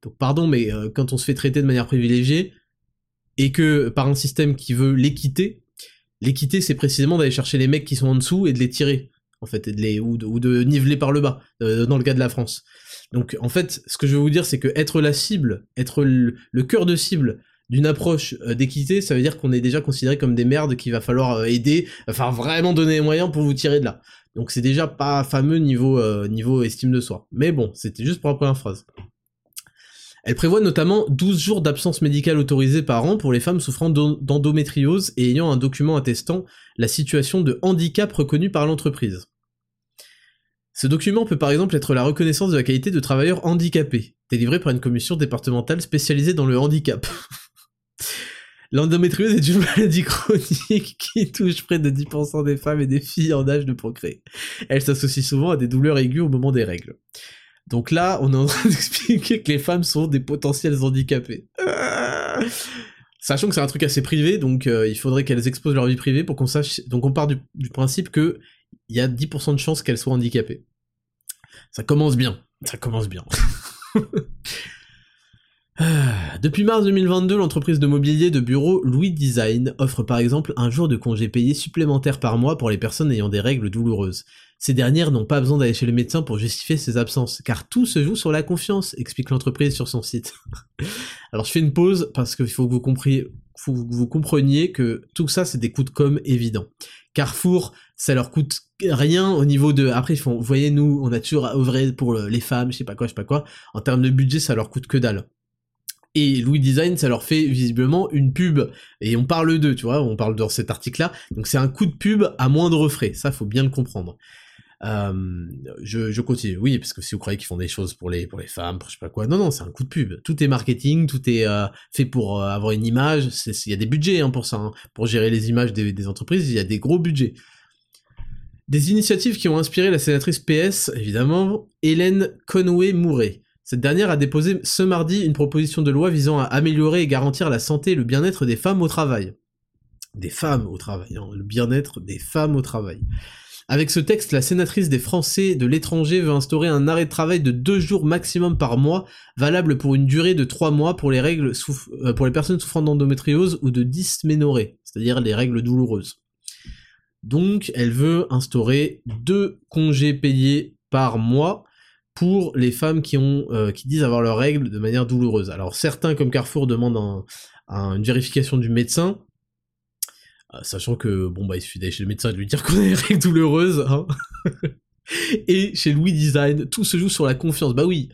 Donc pardon, mais euh, quand on se fait traiter de manière privilégiée, et que par un système qui veut l'équité, l'équité c'est précisément d'aller chercher les mecs qui sont en dessous et de les tirer, en fait, de ou, de, niveler par le bas, euh, dans le cas de la France. Donc en fait, ce que je veux vous dire, c'est que être la cible, être le, cœur de cible d'une approche euh, d'équité, ça veut dire qu'on est déjà considéré comme des merdes qu'il va falloir aider, enfin vraiment donner les moyens pour vous tirer de là. Donc c'est déjà pas fameux niveau, niveau estime de soi. Mais bon, c'était juste pour la première phrase. Elle prévoit notamment 12 jours d'absence médicale autorisée par an pour les femmes souffrant d'endométriose et ayant un document attestant la situation de handicap reconnue par l'entreprise. Ce document peut par exemple être la reconnaissance de la qualité de travailleur handicapé, délivré par une commission départementale spécialisée dans le handicap. L'endométriose est une maladie chronique qui touche près de 10% des femmes et des filles en âge de procréer. Elle s'associe souvent à des douleurs aiguës au moment des règles. Donc là, on est en train d'expliquer que les femmes sont des potentiels handicapés. Sachant que c'est un truc assez privé, donc euh, il faudrait qu'elles exposent leur vie privée pour qu'on sache. Donc on part du, principe que il y a 10% de chances qu'elles soient handicapées. Ça commence bien. Ça commence bien. Depuis mars 2022, l'entreprise de mobilier de bureau Louis Design offre par exemple un jour de congé payé supplémentaire par mois pour les personnes ayant des règles douloureuses. Ces dernières n'ont pas besoin d'aller chez le médecin pour justifier ces absences, car tout se joue sur la confiance, explique l'entreprise sur son site. Alors je fais une pause parce qu'il faut que vous compreniez, faut que vous compreniez que tout ça c'est des coups de com évidents. Carrefour, ça leur coûte rien au niveau de. Après, ils font, vous voyez, nous, on a toujours œuvré pour les femmes, je sais pas quoi, je sais pas quoi. En termes de budget, ça leur coûte que dalle. Et Louis Design, ça leur fait visiblement une pub. Et on parle d'eux, tu vois, on parle dans cet article-là. Donc c'est un coup de pub à moindre frais. Ça, faut bien le comprendre. Je, je, continue. Oui, parce que si vous croyez qu'ils font des choses pour les, pour les femmes, pour je sais pas quoi, non, non, c'est un coup de pub. Tout est marketing, tout est fait pour avoir une image. Il y a des budgets hein, pour ça. Hein. Pour gérer les images des, des entreprises, il y a des gros budgets. Des initiatives qui ont inspiré la sénatrice PS, évidemment, Hélène Conway-Mouret. Cette dernière a déposé ce mardi une proposition de loi visant à améliorer et garantir la santé et le bien-être des femmes au travail. Des femmes au travail, hein, le bien-être des femmes au travail. Avec ce texte, la sénatrice des Français de l'étranger veut instaurer un arrêt de travail de deux jours maximum par mois, valable pour une durée de trois mois pour les, euh, personnes souffrant d'endométriose ou de dysménorrhée, c'est-à-dire les règles douloureuses. Donc, elle veut instaurer deux congés payés par mois pour les femmes qui euh, disent avoir leurs règles de manière douloureuse. Alors certains comme Carrefour demandent une vérification du médecin, sachant que bon bah il suffit d'aller chez le médecin de lui dire qu'on a des règles douloureuses. Hein. et chez Louis Design, tout se joue sur la confiance. Bah oui,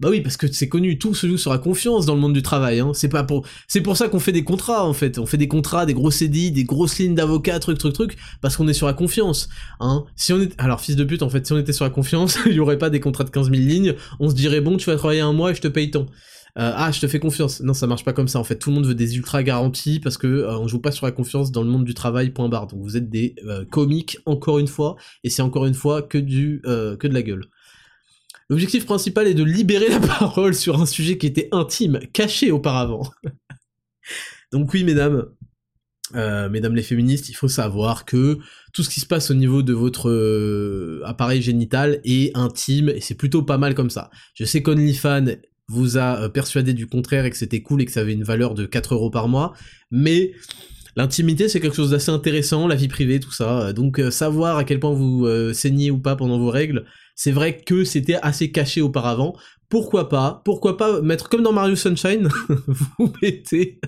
bah oui, parce que c'est connu, tout se joue sur la confiance dans le monde du travail. Hein. C'est pas pour, c'est pour ça qu'on fait des contrats en fait. On fait des contrats, des gros CDI, des grosses lignes d'avocats, truc, truc, truc, parce qu'on est sur la confiance. Hein. Si on est, alors fils de pute, en fait, si on était sur la confiance, il y aurait pas des contrats de 15 000 lignes. On se dirait bon, tu vas travailler un mois et je te paye tant. Euh, ah, je te fais confiance. Non, ça marche pas comme ça. En fait, tout le monde veut des ultra garanties parce que euh, on joue pas sur la confiance dans le monde du travail. Donc vous êtes des euh, comiques encore une fois, et c'est encore une fois que du que de la gueule. L'objectif principal est de libérer la parole sur un sujet qui était intime, caché auparavant. Donc oui, mesdames, euh, mesdames les féministes, il faut savoir que tout ce qui se passe au niveau de votre euh, appareil génital est intime et c'est plutôt pas mal comme ça. Je sais qu'OnlyFans vous a euh, persuadé du contraire et que c'était cool et que ça avait une valeur de 4 euros par mois, mais l'intimité c'est quelque chose d'assez intéressant, la vie privée, tout ça. Donc savoir à quel point vous saignez ou pas pendant vos règles, c'est vrai que c'était assez caché auparavant. Pourquoi pas Pourquoi pas mettre comme dans Mario Sunshine, vous mettez,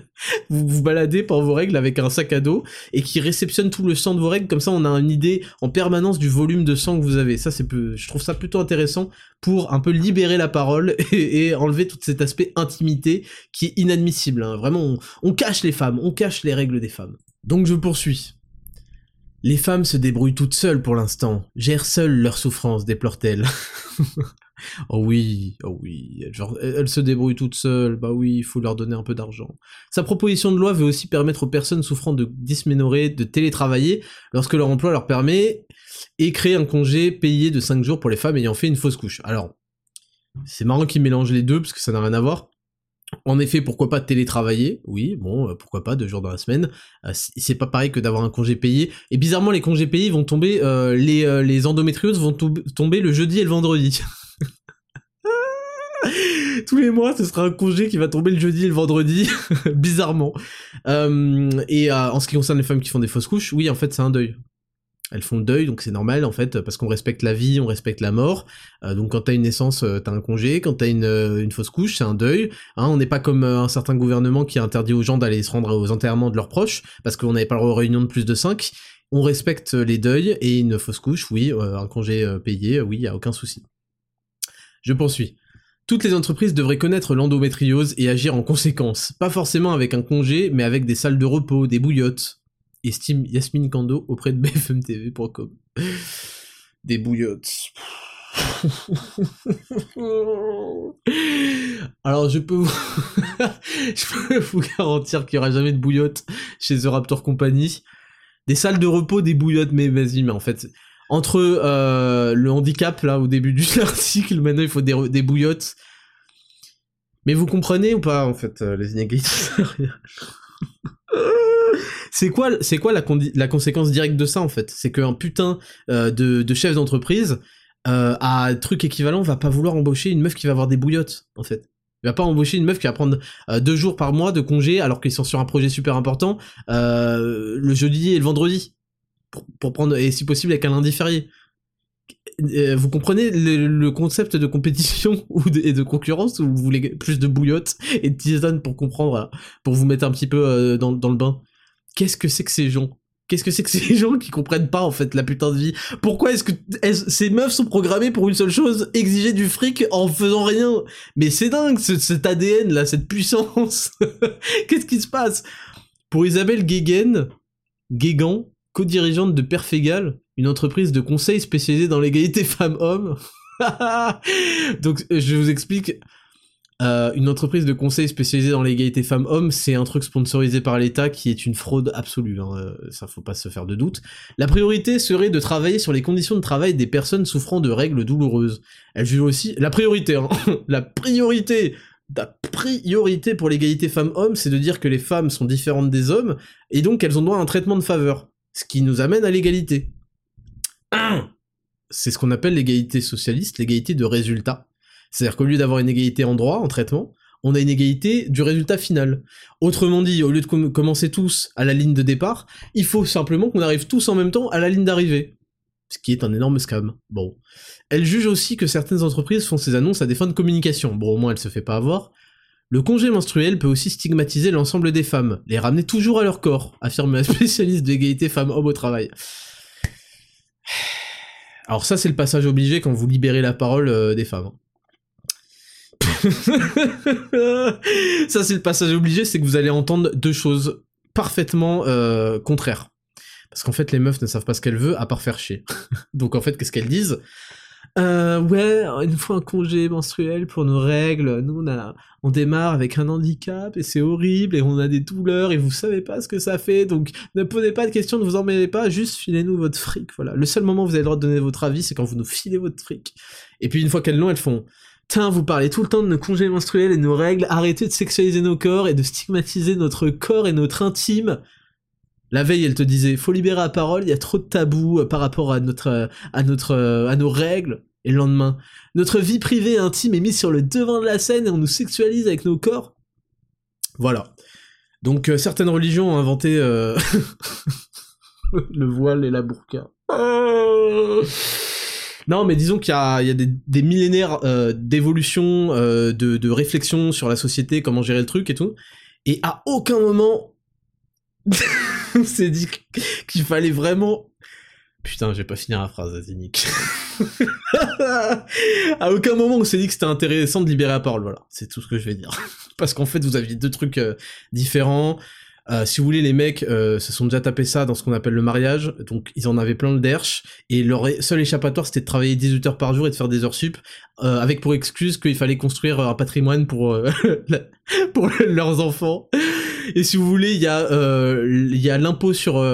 vous vous baladez par vos règles avec un sac à dos et qui réceptionne tout le sang de vos règles. Comme ça, on a une idée en permanence du volume de sang que vous avez. Ça, c'est je trouve ça plutôt intéressant pour un peu libérer la parole et, enlever tout cet aspect intimité qui est inadmissible. Hein. Vraiment, on cache les femmes, on cache les règles des femmes. Donc je poursuis. Les femmes se débrouillent toutes seules pour l'instant, gèrent seules leurs souffrances, déplore-t-elle. oh oui, oh oui, elles, se débrouillent toutes seules, bah oui, il faut leur donner un peu d'argent. Sa proposition de loi veut aussi permettre aux personnes souffrant de dysménorrhée de télétravailler lorsque leur emploi leur permet, et créer un congé payé de 5 jours pour les femmes ayant fait une fausse couche. Alors, c'est marrant qu'ils mélangent les deux, parce que ça n'a rien à voir. En effet, pourquoi pas télétravailler? Oui, bon, euh, pourquoi pas deux jours dans la semaine. Euh, c'est pas pareil que d'avoir un congé payé. Et bizarrement, les congés payés vont tomber, euh, les, les endométrioses vont tomber le jeudi et le vendredi. Tous les mois, ce sera un congé qui va tomber le jeudi et le vendredi, bizarrement. et en ce qui concerne les femmes qui font des fausses couches, oui, en fait, c'est un deuil elles font le deuil, donc c'est normal en fait, parce qu'on respecte la vie, on respecte la mort. Euh, donc quand t'as une naissance, euh, t'as un congé, quand t'as une, euh, une fausse couche, c'est un deuil. Hein, on n'est pas comme un certain gouvernement qui a interdit aux gens d'aller se rendre aux enterrements de leurs proches, parce qu'on n'avait pas le droit réunions de plus de 5. On respecte les deuils, et une fausse couche, oui, un congé payé, oui, y a aucun souci. Je poursuis. Toutes les entreprises devraient connaître l'endométriose et agir en conséquence, pas forcément avec un congé, mais avec des salles de repos, des bouillottes, estime Yasmine Kando auprès de bfmtv.com. Des bouillottes. Alors je peux vous... garantir qu'il n'y aura jamais de bouillotte chez The Raptor Company. Des salles de repos, des bouillottes, mais vas-y, mais en fait, entre euh, le handicap là au début du article, maintenant il faut des, bouillottes. Mais vous comprenez ou pas en fait euh, les inégalités c'est quoi, c'est la, conséquence directe de ça en fait? C'est qu'un putain euh, de, chef d'entreprise à truc équivalent va pas vouloir embaucher une meuf qui va avoir des bouillottes en fait. Il va pas embaucher une meuf qui va prendre deux jours par mois de congé alors qu'ils sont sur un projet super important le jeudi et le vendredi pour, prendre et si possible avec un lundi férié. Euh, vous comprenez le, concept de compétition ou de, et de concurrence ou vous voulez plus de bouillottes et de tisane pour comprendre pour vous mettre un petit peu dans, dans le bain? Qu'est-ce que c'est que ces gens? Qu'est-ce que c'est que ces gens qui comprennent pas en fait la putain de vie? Pourquoi est-ce que ces meufs sont programmées pour une seule chose, exiger du fric en faisant rien? Mais c'est dingue cet ADN là, cette puissance. Qu'est-ce qui se passe? Pour Isabelle Guéguen, Guégan, co-dirigeante de Perfégal, une entreprise de conseil spécialisée dans l'égalité femmes-hommes. Donc je vous explique, euh, une entreprise de conseil spécialisée dans l'égalité femmes-hommes, c'est un truc sponsorisé par l'État qui est une fraude absolue, hein, euh, ça faut pas se faire de doute. La priorité serait de travailler sur les conditions de travail des personnes souffrant de règles douloureuses. Elle juge aussi... La priorité, hein, la priorité la priorité pour l'égalité femmes-hommes, c'est de dire que les femmes sont différentes des hommes, et donc qu'elles ont droit à un traitement de faveur. Ce qui nous amène à l'égalité. C'est ce qu'on appelle l'égalité socialiste, l'égalité de résultat. C'est-à-dire qu'au lieu d'avoir une égalité en droit, en traitement, on a une égalité du résultat final. Autrement dit, au lieu de commencer tous à la ligne de départ, il faut simplement qu'on arrive tous en même temps à la ligne d'arrivée. Ce qui est un énorme scam. Bon. Elle juge aussi que certaines entreprises font ces annonces à des fins de communication. Bon, au moins elle se fait pas avoir. Le congé menstruel peut aussi stigmatiser l'ensemble des femmes, les ramener toujours à leur corps, affirme la spécialiste d'égalité femmes-hommes au travail. Alors ça c'est le passage obligé quand vous libérez la parole euh, des femmes. Hein. ça c'est le passage obligé, c'est que vous allez entendre deux choses parfaitement euh, contraires. Parce qu'en fait les meufs ne savent pas ce qu'elles veulent à part faire chier. Donc en fait qu'est-ce qu'elles disent? Euh, ouais, une fois un congé menstruel pour nos règles. Nous, on, a, on démarre avec un handicap et c'est horrible et on a des douleurs et vous savez pas ce que ça fait. Donc, ne posez pas de questions, ne vous emmêlez pas, juste filez-nous votre fric. Voilà. Le seul moment où vous avez le droit de donner votre avis, c'est quand vous nous filez votre fric. Et puis, une fois qu'elles l'ont, elles font Tiens, vous parlez tout le temps de nos congés menstruels et nos règles, arrêtez de sexualiser nos corps et de stigmatiser notre corps et notre intime. La veille, elle te disait, faut libérer la parole, il y a trop de tabous euh, par rapport notre, euh, à nos règles. Et le lendemain, notre vie privée intime est mise sur le devant de la scène et on nous sexualise avec nos corps. Voilà. Donc euh, certaines religions ont inventé le voile et la burqa. Non, mais disons qu'il y a, des, millénaires euh, d'évolution, euh, de, réflexion sur la société, comment gérer le truc et tout. Et à aucun moment, on s'est dit qu'il fallait vraiment... Putain, je vais pas finir la phrase, Azinic. à aucun moment on s'est dit que c'était intéressant de libérer la parole, voilà, c'est tout ce que je vais dire. Parce qu'en fait, vous aviez deux trucs euh, différents, euh, si vous voulez, les mecs euh, se sont déjà tapés ça dans ce qu'on appelle le mariage, donc ils en avaient plein le derche, et leur seul échappatoire c'était de travailler 18 heures par jour et de faire des heures sup, avec pour excuse qu'il fallait construire un patrimoine pour, pour leurs enfants. Et si vous voulez, il y a a l'impôt sur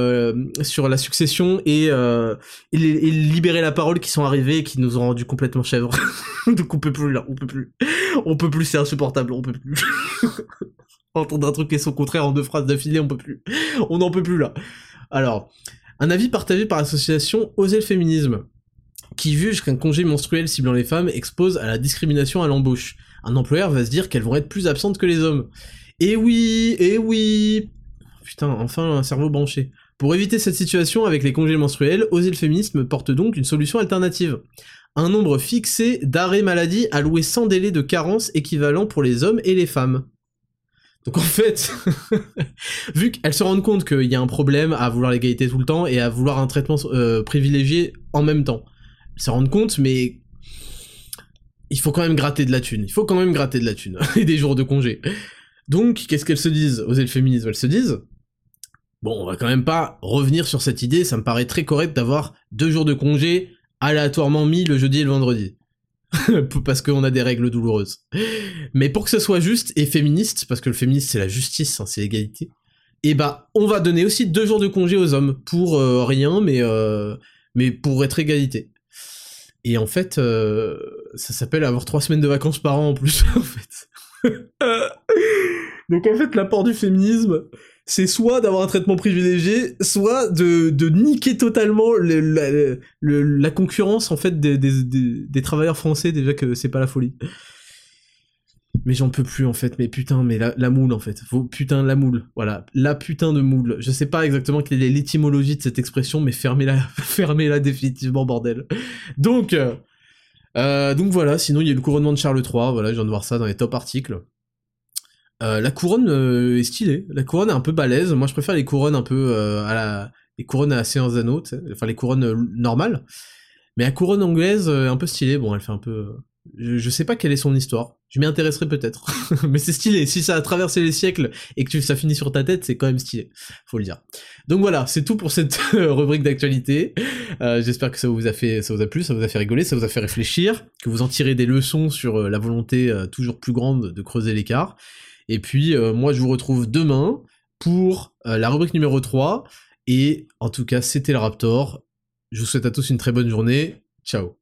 sur la succession et, et, libérer la parole qui sont arrivés et qui nous ont rendu complètement chèvres. donc on peut plus là, on peut plus, on peut plus, c'est insupportable, on peut plus. entendre un truc et son contraire en deux phrases d'affilée, on peut plus. On n'en peut plus là. Alors, un avis partagé par l'association Oser le féminisme, qui juge qu'un congé menstruel ciblant les femmes expose à la discrimination à l'embauche. Un employeur va se dire qu'elles vont être plus absentes que les hommes. Et oui, et oui Putain, enfin un cerveau branché. Pour éviter cette situation avec les congés menstruels, Oser le féminisme porte donc une solution alternative. Un nombre fixé d'arrêts maladie alloués sans délai de carence équivalent pour les hommes et les femmes. Donc en fait, vu qu'elles se rendent compte qu'il y a un problème à vouloir l'égalité tout le temps et à vouloir un traitement euh, privilégié en même temps, elles se rendent compte, mais il faut quand même gratter de la thune. Il faut quand même gratter de la thune et des jours de congé. Donc, qu'est-ce qu'elles se disent? Aux le féminisme Elles se disent Bon, on va quand même pas revenir sur cette idée, ça me paraît très correct d'avoir deux jours de congé aléatoirement mis le jeudi et le vendredi. parce qu'on a des règles douloureuses. Mais pour que ce soit juste et féministe, parce que le féministe c'est la justice, hein, c'est l'égalité, et eh bah on va donner aussi deux jours de congé aux hommes pour euh, rien, mais euh, mais pour être égalité. Et en fait, euh, ça s'appelle avoir trois semaines de vacances par an en plus, en fait. Donc en fait, l'apport du féminisme, c'est soit d'avoir un traitement privilégié, soit de, de niquer totalement le, la concurrence en fait des, des, des, travailleurs français déjà que c'est pas la folie. Mais j'en peux plus en fait, mais putain, mais la, la moule en fait, putain la moule, voilà, la putain de moule. Je sais pas exactement quelle est l'étymologie de cette expression, mais fermez-la, fermez-la définitivement bordel. Donc, euh, donc voilà. Sinon il y a le couronnement de Charles III, voilà, je viens de voir ça dans les top articles. Euh, la couronne euh, est stylée. La couronne est un peu balèze. Moi, je préfère les couronnes un peu euh, à la, les couronnes à séance anneaux, enfin les couronnes normales. Mais la couronne anglaise, un peu stylée. Bon, elle fait un peu, Je, sais pas quelle est son histoire. Je m'y intéresserai peut-être. Mais c'est stylé. Si ça a traversé les siècles et que ça finit sur ta tête, c'est quand même stylé. Faut le dire. Donc voilà, c'est tout pour cette rubrique d'actualité. Euh, j'espère que ça vous a fait, ça vous a plu, ça vous a fait rigoler, ça vous a fait réfléchir, que vous en tirez des leçons sur euh, la volonté euh, toujours plus grande de creuser l'écart. Et puis, moi, je vous retrouve demain pour la rubrique numéro 3. Et en tout cas, c'était le Raptor. Je vous souhaite à tous une très bonne journée. Ciao